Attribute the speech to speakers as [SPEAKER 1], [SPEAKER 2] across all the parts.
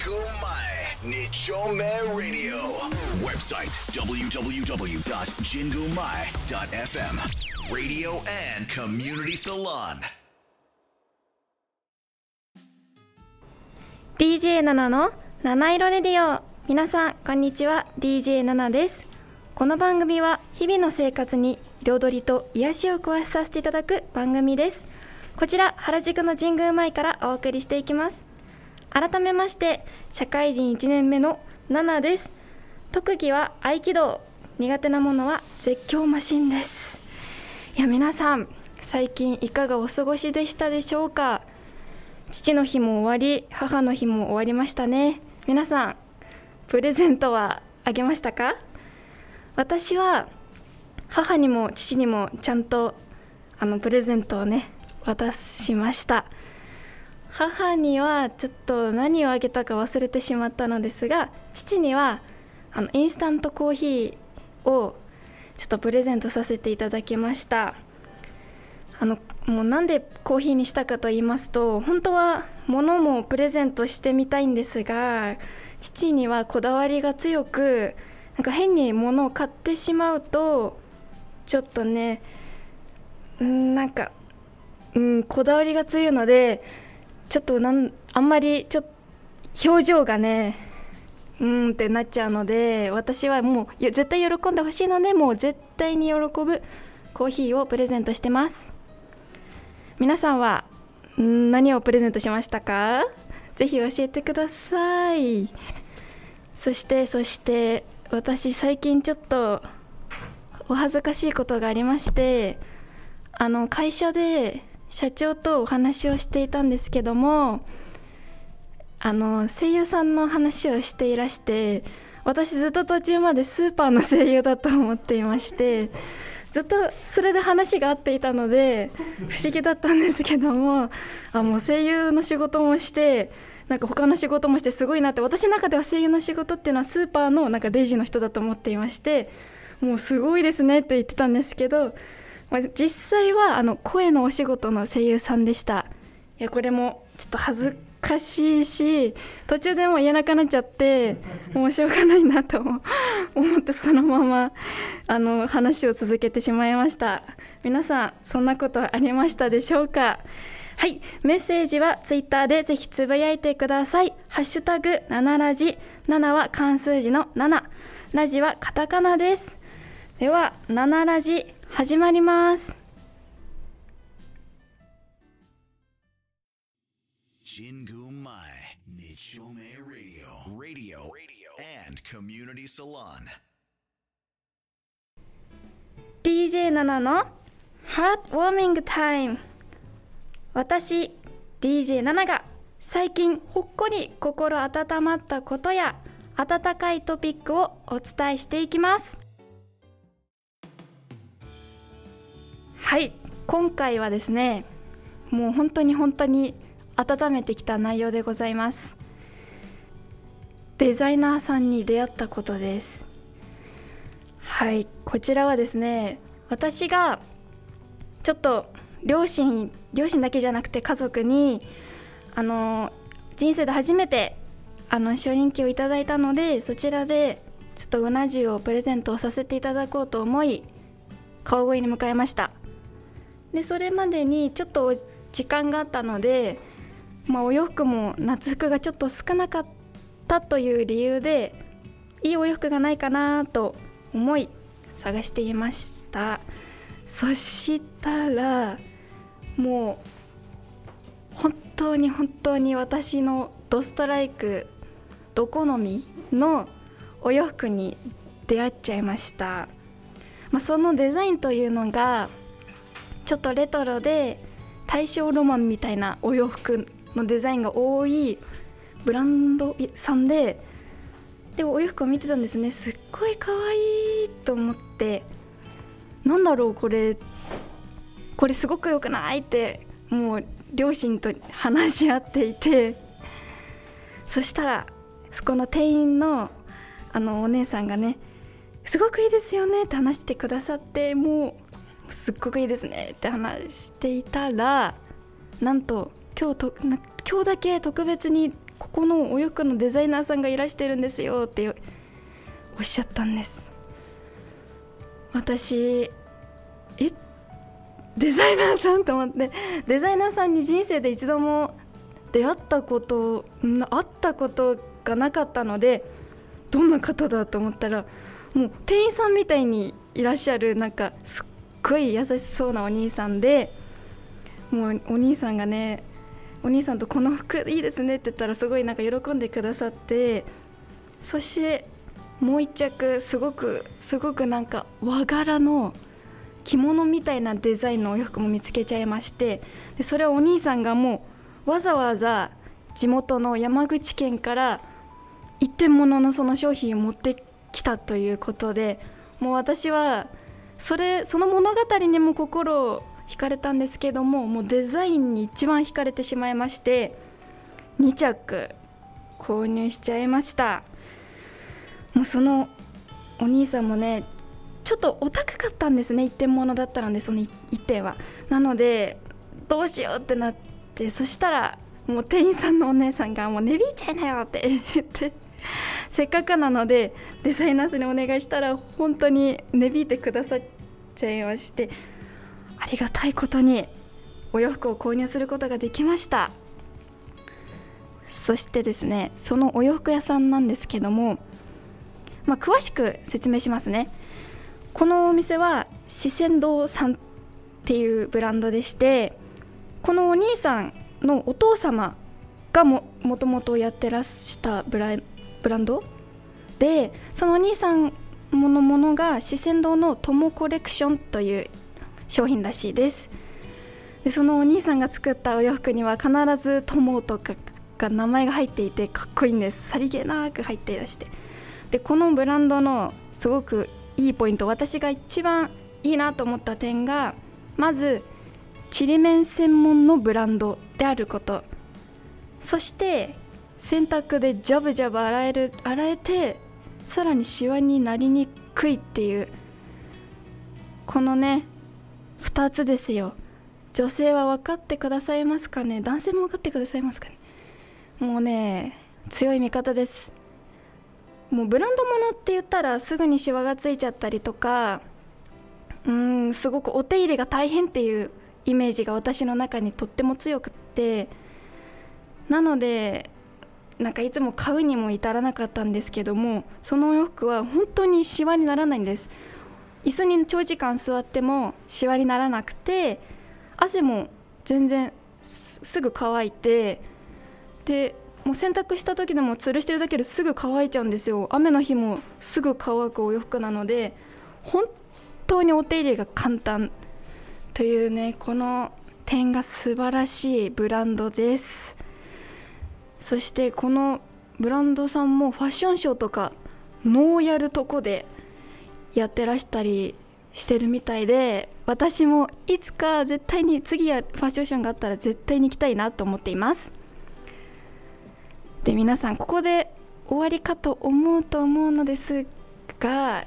[SPEAKER 1] Jingu Mai Nichome Radio. Website www.jingumai.fm. Radio and Community Salon.
[SPEAKER 2] DJ ナナの七色レディオ皆さんこんにちは DJ ナナですこの番組は日々の生活に彩りと癒しを加えさせていただく番組ですこちら原宿の神宮前からお送りしていきます改めまして社会人1年目のナナです。特技は合気道。苦手なものは絶叫マシンです。いや皆さん最近いかがお過ごしでしたでしょうか？父の日も終わり母の日も終わりましたね。皆さんプレゼントはあげましたか？私は母にも父にもちゃんとあのプレゼントをね渡しました。母にはちょっと何をあげたか忘れてしまったのですが父にはあのインスタントコーヒーをちょっとプレゼントさせていただきました。あのもうなんでコーヒーにしたかと言いますと本当は物もプレゼントしてみたいんですが父にはこだわりが強くなんか変に物を買ってしまうとちょっとねうんなんか、うん、こだわりが強いのでちょっとなんあんまりちょっと表情がねうんってなっちゃうので私はもう絶対喜んでほしいのでもう絶対に喜ぶコーヒーをプレゼントしてます。皆さんは何をプレゼントしましたか？ぜひ教えてください。そしてそして私最近ちょっとお恥ずかしいことがありましてあの会社で社長とお話をしていたんですけどもあの声優さんの話をしていらして私ずっと途中までスーパーの声優だと思っていましてずっとそれで話が合っていたので不思議だったんですけどもあもう声優の仕事もしてなんか他の仕事もしてすごいなって私の中では声優の仕事っていうのはスーパーのなんかレジの人だと思っていましてもうすごいですねって言ってたんですけど、実際はあの声のお仕事の声優さんでした。いやこれもちょっと恥ずかしいし途中でも言えなくなっちゃってもうしょうがないなと思ってそのままあの話を続けてしまいました。皆さんそんなことありましたでしょうか？はいメッセージはツイッターでぜひつぶやいてください。ハッシュタグ7ラジ。7は漢数字の7ラジはカタカナです。では7ラジ。始まります。
[SPEAKER 1] 神宮前日曜メイラディオラディオラディオコミュニティサロン
[SPEAKER 2] DJ7 のハートウォーミングタイム私 DJ7 が最近ほっこり心温まったことや温かいトピックをお伝えしていきます。はい。今回はですねもう本当に本当に温めてきた内容でございます。デザイナーさんに出会ったことです。はい。こちらはですね私がちょっと両親両親だけじゃなくて家族にあの人生で初めてあの初任給をいただいたのでそちらでちょっとうな重をプレゼントをさせていただこうと思い川越に向かいました。でそれまでにちょっと時間があったので、まあ、お洋服も夏服がちょっと少なかったという理由でいいお洋服がないかなと思い探していました。そしたらもう本当に本当に私のドストライクド好みのお洋服に出会っちゃいました、まあ、そのデザインというのがちょっとレトロで大正ロマンみたいなお洋服のデザインが多いブランドさんででお洋服を見てたんですね。すっごい可愛いと思って。なんだろうこれ。これすごく良くないってもう両親と話し合っていて。そしたらそこの店員のあのお姉さんがねすごくいいですよねって話してくださってもうすっごくいいですねって話していたらなんと今日と今日だけ特別にここのお洋服のデザイナーさんがいらしてるんですよっておっしゃったんです。私え？デザイナーさんと思ってデザイナーさんに人生で一度も出会ったこと会ったことがなかったのでどんな方だと思ったらもう店員さんみたいにいらっしゃるなんかすっごい優しそうなお兄さんでもうお兄さんがねお兄さんとこの服いいですねって言ったらすごいなんか喜んでくださってそしてもう一着すごくすごくなんか和柄の着物みたいなデザインのお洋服も見つけちゃいましてでそれはお兄さんがもうわざわざ地元の山口県から一点物のその商品を持ってきたということでもう私はそれその物語にも心を惹かれたんですけどももうデザインに一番惹かれてしまいまして2着購入しちゃいました。もうそのお兄さんもねちょっとお高かったんですね一点物だったのでその1点は。なのでどうしようってなってそしたらもう店員さんのお姉さんがもう値引いちゃいなよって言ってせっかくなのでデザイナーさんにお願いしたら本当に値引いてくださっちゃいましてありがたいことにお洋服を購入することができました。そしてですねそのお洋服屋さんなんですけども、まあ、詳しく説明しますね。このお店は四川堂さんっていうブランドでしてこのお兄さんのお父様がももともとやってらしたブラブランド？でそのお兄さんものものが四川堂の友コレクションという商品らしいです。でそのお兄さんが作ったお洋服には必ず「友」とかが名前が入っていてかっこいいんです。さりげなく入っていらして。でこのブランドのすごくいいポイント私が一番いいなと思った点がまずちりめん専門のブランドであること。そして洗濯でジャブジャブ洗える洗えてさらにシワになりにくいっていうこのね2つですよ。女性は分かってくださいますかね？男性も分かってくださいますかね？もうね強い味方です。もうブランド物って言ったらすぐにシワがついちゃったりとかうんすごくお手入れが大変っていうイメージが私の中にとっても強くって。なのでなんかいつも買うにも至らなかったんですけどもそのお洋服は本当にシワにならないんです。椅子に長時間座ってもシワにならなくて汗も全然すぐ乾いてでもう洗濯した時でも吊るしてるだけですぐ乾いちゃうんですよ。雨の日もすぐ乾くお洋服なので本当にお手入れが簡単というねこの点が素晴らしいブランドです。そしてこのブランドさんもファッションショーとかノーやるとこでやってらしたりしてるみたいで私もいつか絶対に次やファッションショーがあったら絶対に行きたいなと思っています。で皆さんここで終わりかと思うと思うのですが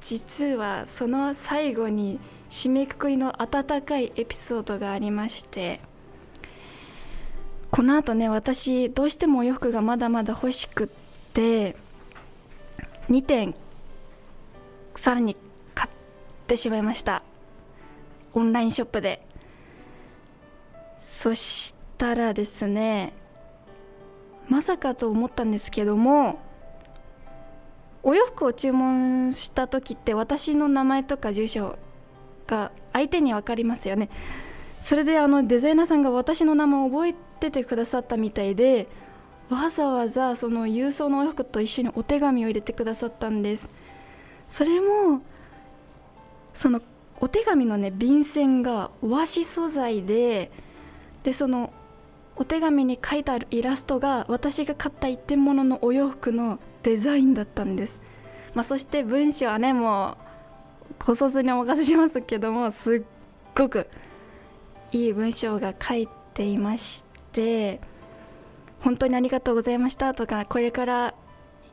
[SPEAKER 2] 実はその最後に締めくくりの温かいエピソードがありましてこのあとね私どうしてもお洋服がまだまだ欲しくって2点さらに買ってしまいました。オンラインショップで。そしたらですねまさかと思ったんですけどもお洋服を注文した時って私の名前とか住所が相手に分かりますよね。それであのデザイナーさんが私の名前を覚えててくださったみたいでわざわざその郵送のお洋服と一緒にお手紙を入れてくださったんです。それもそのお手紙のね便箋が和紙素材ででそのお手紙に書いてあるイラストが私が買った一点物のお洋服のデザインだったんです、まあ、そして文章はねもう小卒にお任せしますけどもすっごくいい文章が書いていまして本当にありがとうございましたとかこれから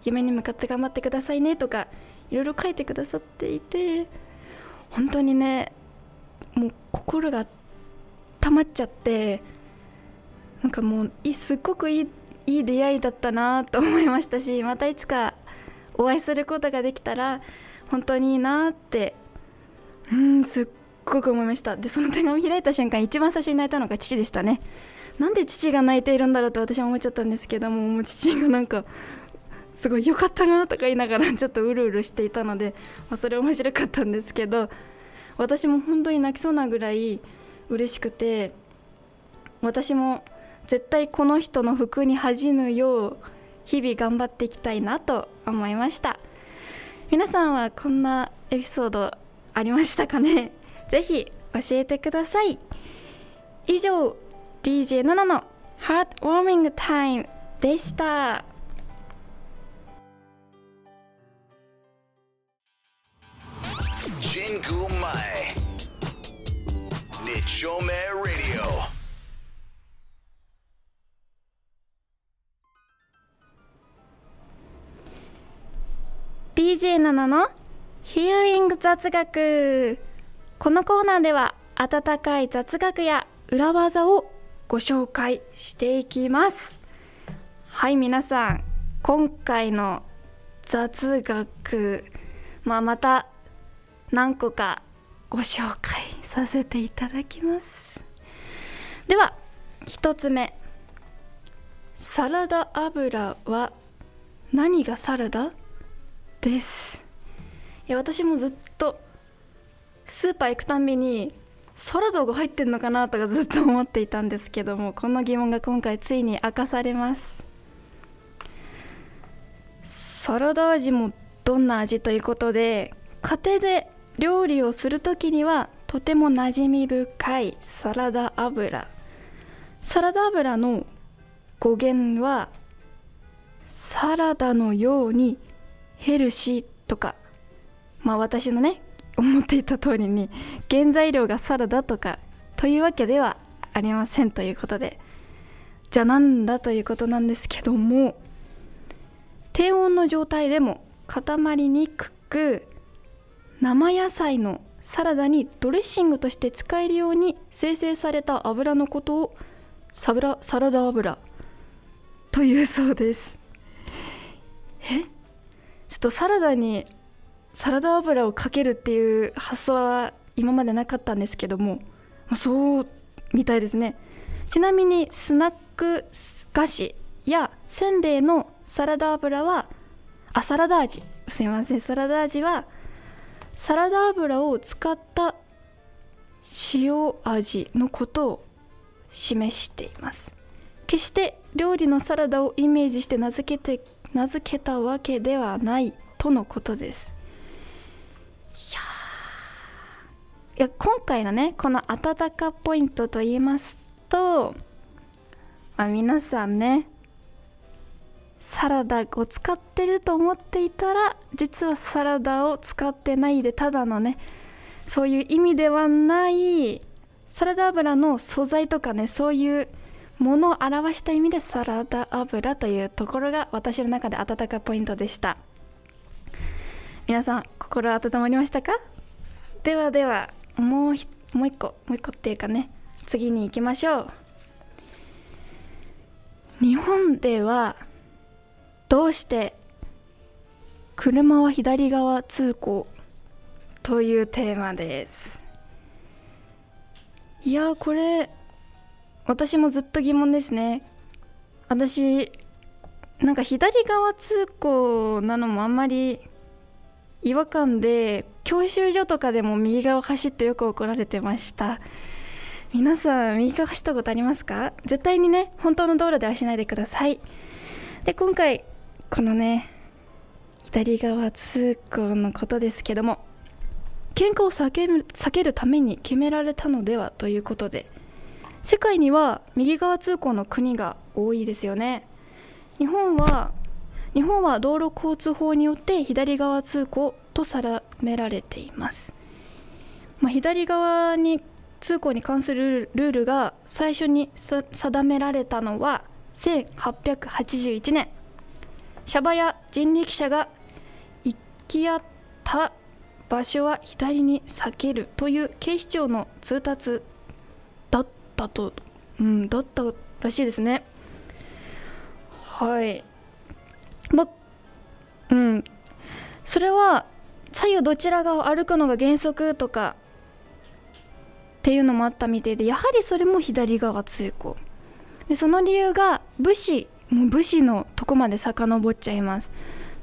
[SPEAKER 2] 夢に向かって頑張ってくださいねとかいろいろ書いてくださっていて本当にねもう心が溜まっちゃってなんかもうすっごくいいいい出会いだったなと思いましたしまたいつかお会いすることができたら本当にいいなってうんすっごく思いました。でその手紙開いた瞬間一番最初に泣いたのが父でしたね。なんで父が泣いているんだろうと私は思っちゃったんですけどももう父がなんかすごい良かったなとか言いながらちょっとうるうるしていたので、まあ、それ面白かったんですけど私も本当に泣きそうなぐらい嬉しくて私も絶対この人の服に恥じぬよう日々頑張っていきたいなと思いました。皆さんはこんなエピソードありましたかね？ぜひ教えてください。以上 DJ7 のハートウォーミングタイムでした。DJ7 のヒーリング雑学。このコーナーでは温かい雑学や裏技をご紹介していきます。はい皆さん今回の雑学、まあ、また何個かご紹介させていただきます。では1つ目。サラダ油は何がサラダ？です。いや私もずっとスーパー行くたんびにサラダが入ってんのかなとかずっと思っていたんですけどもこの疑問が今回ついに明かされます。サラダ味もどんな味ということで家庭で料理をする時にはとても馴染み深いサラダ油。サラダ油の語源はサラダのようにヘルシーとか。まあ私のね思っていた通りに原材料がサラダとかというわけではありませんということでじゃあなんだということなんですけども低温の状態でも固まりにくく生野菜のサラダにドレッシングとして使えるように生成された油のことをサラサラダ油というそうです。え？ちょっとサラダにサラダ油をかけるっていう発想は今までなかったんですけどもそうみたいですね。ちなみにスナック菓子やせんべいのサラダ油はあサラダ味。すいません。サラダ味はサラダ油を使った塩味のことを示しています。決して料理のサラダをイメージして名付けて名付けたわけではないとのことですいやいや今回のねこの温かポイントと言いますと、まあ、皆さんねサラダを使ってると思っていたら実はサラダを使ってないでただのねそういう意味ではないサラダ油の素材とかねそういうものを表した意味でサラダ油というところが私の中で温かポイントでした。皆さん心温まりましたか？ではでは。もうもう一個もう一個っていうかね次に行きましょう。日本ではどうして車は左側通行というテーマです。いやこれ私もずっと疑問ですね。私なんか左側通行なのもあんまり違和感で教習所とかでも右側走ってよく怒られてました。皆さん右側走ったことありますか？絶対にね本当の道路ではしないでください。で今回このね左側通行のことですけども喧嘩を避ける避けるために決められたのではということで世界には右側通行の国が多いですよね。日本は日本は道路交通法によって左側通行と定められています、まあ、左側に通行に関するルールが最初に定められたのは1881年。シャバや人力車が行き合った場所は左に避けるという警視庁の通達だったと、うん、だったらしいですね。はい。まうん。それは左右どちら側を歩くのが原則とかっていうのもあったみたいでやはりそれも左側通行。でその理由が武士もう武士のとこまで遡っちゃいます。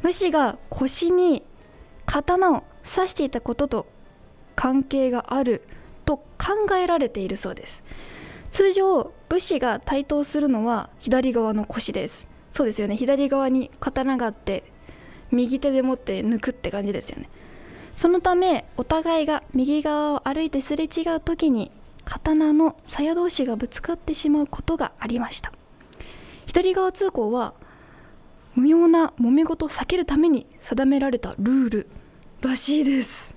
[SPEAKER 2] 武士が腰に刀を刺していたことと関係があると考えられているそうです。通常武士が対等するのは左側の腰です。そうですよね。左側に刀があって右手で持って抜くって感じですよね。そのためお互いが右側を歩いてすれ違う時に刀の鞘同士がぶつかってしまうことがありました。左側通行は無用な揉め事を避けるために定められたルールらしいです。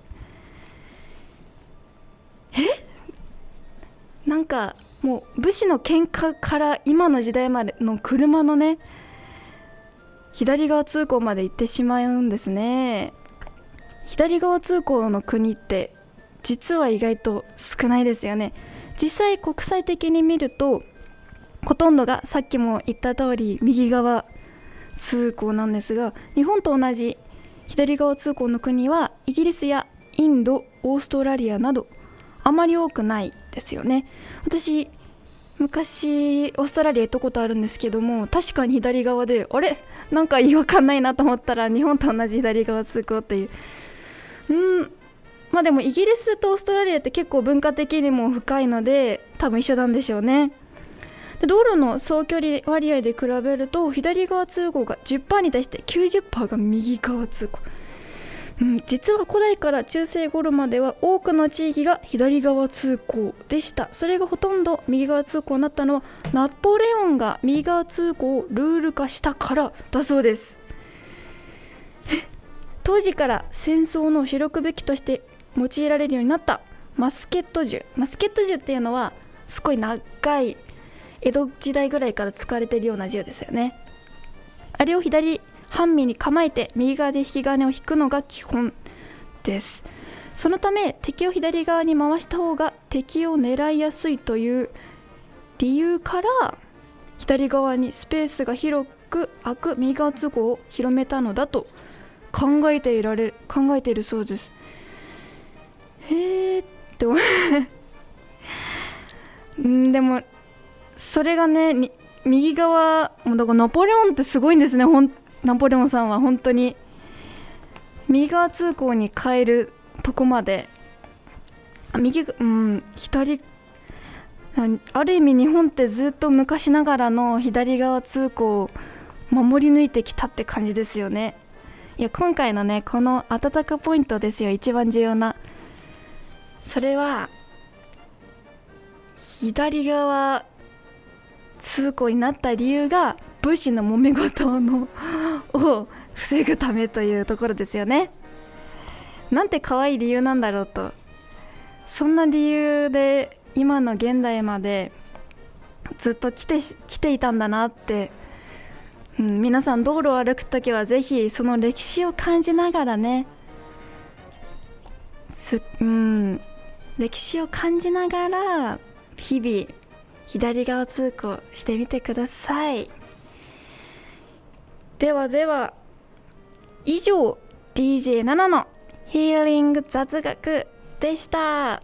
[SPEAKER 2] え？なんかもう武士の喧嘩から今の時代までの車のね左側通行まで行ってしまうんですね。左側通行の国って実は意外と少ないですよね。実際国際的に見るとほとんどがさっきも言った通り右側通行なんですが日本と同じ左側通行の国はイギリスやインドオーストラリアなどあまり多くないですよね。私昔オーストラリア行ったことあるんですけども確かに左側であれ？なんか違和感ないなと思ったら日本と同じ左側通行っていう。うん。まあでもイギリスとオーストラリアって結構文化的にも深いので多分一緒なんでしょうね。で道路の総距離割合で比べると左側通行が10%に対して90%が右側通行。うん、実は古代から中世頃までは多くの地域が左側通行でした。それがほとんど右側通行になったのはナポレオンが右側通行をルール化したからだそうです。当時から戦争の主力武器として用いられるようになったマスケット銃。マスケット銃っていうのはすごい長い江戸時代ぐらいから使われてるような銃ですよね。あれを左半身に構えて右側で引き金を引くのが基本です。そのため敵を左側に回した方が敵を狙いやすいという理由から左側にスペースが広く空く右側通行を広めたのだと考えていられ考えているそうです。へえって思でもそれがね右側もだからナポレオンってすごいんですねほんナポレオンさんは本当に右側通行に変えるとこまで右うん左ある意味日本ってずっと昔ながらの左側通行を守り抜いてきたって感じですよね。いや今回のねこの温かポイントですよ。一番重要な。それは左側通行になった理由が武士の揉め事のを防ぐためというところですよね。なんて可愛い理由なんだろうと。そんな理由で今の現代までずっと来て来ていたんだなって、うん、皆さん道路を歩く時はぜひその歴史を感じながらね。す、うん、歴史を感じながら日々左側通行してみてください。ではでは以上 DJ7 のヒーリング雑学でした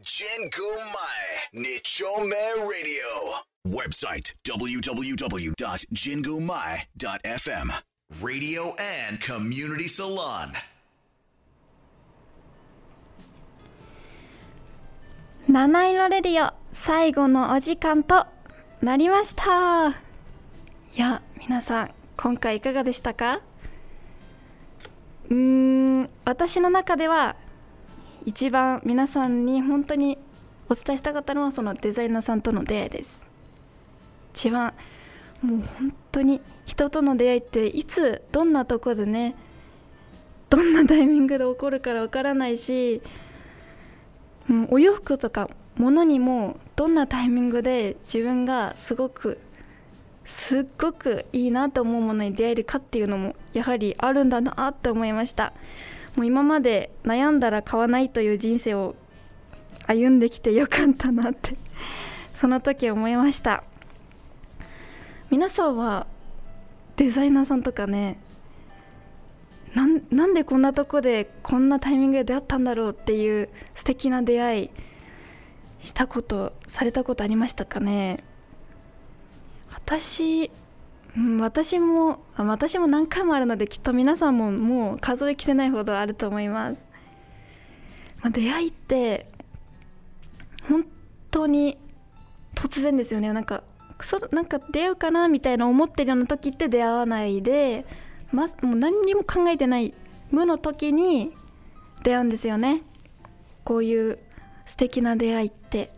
[SPEAKER 1] ジェングマイ日丁目ラディオ Website www.jingumai.fm Radio and Community Salon
[SPEAKER 2] 七色レディオ最後のお時間となりました。いや皆さん今回いかがでしたか？うーん私の中では一番皆さんに本当にお伝えしたかったのはそのデザイナーさんとの出会いです。一番もう本当に人との出会いっていつどんなとこでねどんなタイミングで起こるからわからないしうん、お洋服とか物にもどんなタイミングで自分がすごくすっごくいいなと思うものに出会えるかっていうのもやはりあるんだなって思いました。もう今まで悩んだら買わないという人生を歩んできてよかったなって その時思いました。皆さんはデザイナーさんとかねなんなんでこんなとこでこんなタイミングで出会ったんだろうっていう素敵な出会いしたことされたことありましたかね？私、私も私も何回もあるのできっと皆さんももう数えきれないほどあると思います、まあ、出会いって本当に突然ですよね。なんかそなんか出会うかなみたいな思ってるような時って出会わないで、ま、もう何にも考えてない無の時に出会うんですよね。こういう素敵な出会いって。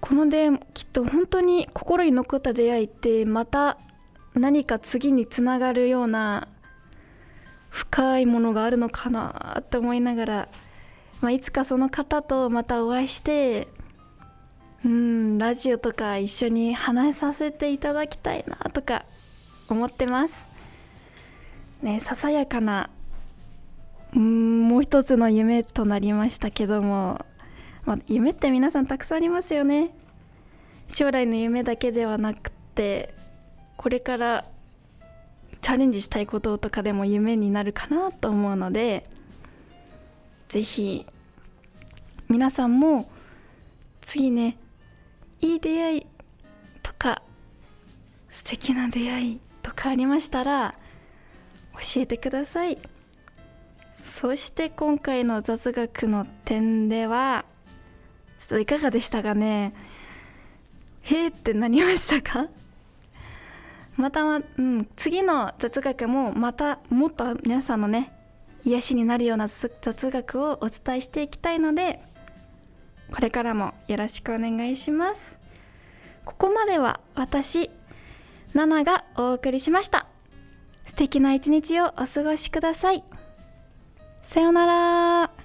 [SPEAKER 2] この出会いきっと本当に心に残った出会いってまた何か次につながるような深いものがあるのかなって思いながら、まあ、いつかその方とまたお会いしてうんラジオとか一緒に話させていただきたいなとか思ってます。ねささやかなうんもう一つの夢となりましたけども、まあ、夢って皆さんたくさんありますよね。将来の夢だけではなくてこれからチャレンジしたいこととかでも夢になるかなと思うので是非皆さんも次ねいい出会いとか素敵な出会いとかありましたら教えてください。そして今回の雑学の点ではちょっといかがでしたかね？へーってなりましたか？またま、うん、次の雑学もまたもっと皆さんのね癒しになるような雑学をお伝えしていきたいのでこれからもよろしくお願いします。ここまでは私ナナがお送りしました。敵な一日をお過ごしください。さようなら。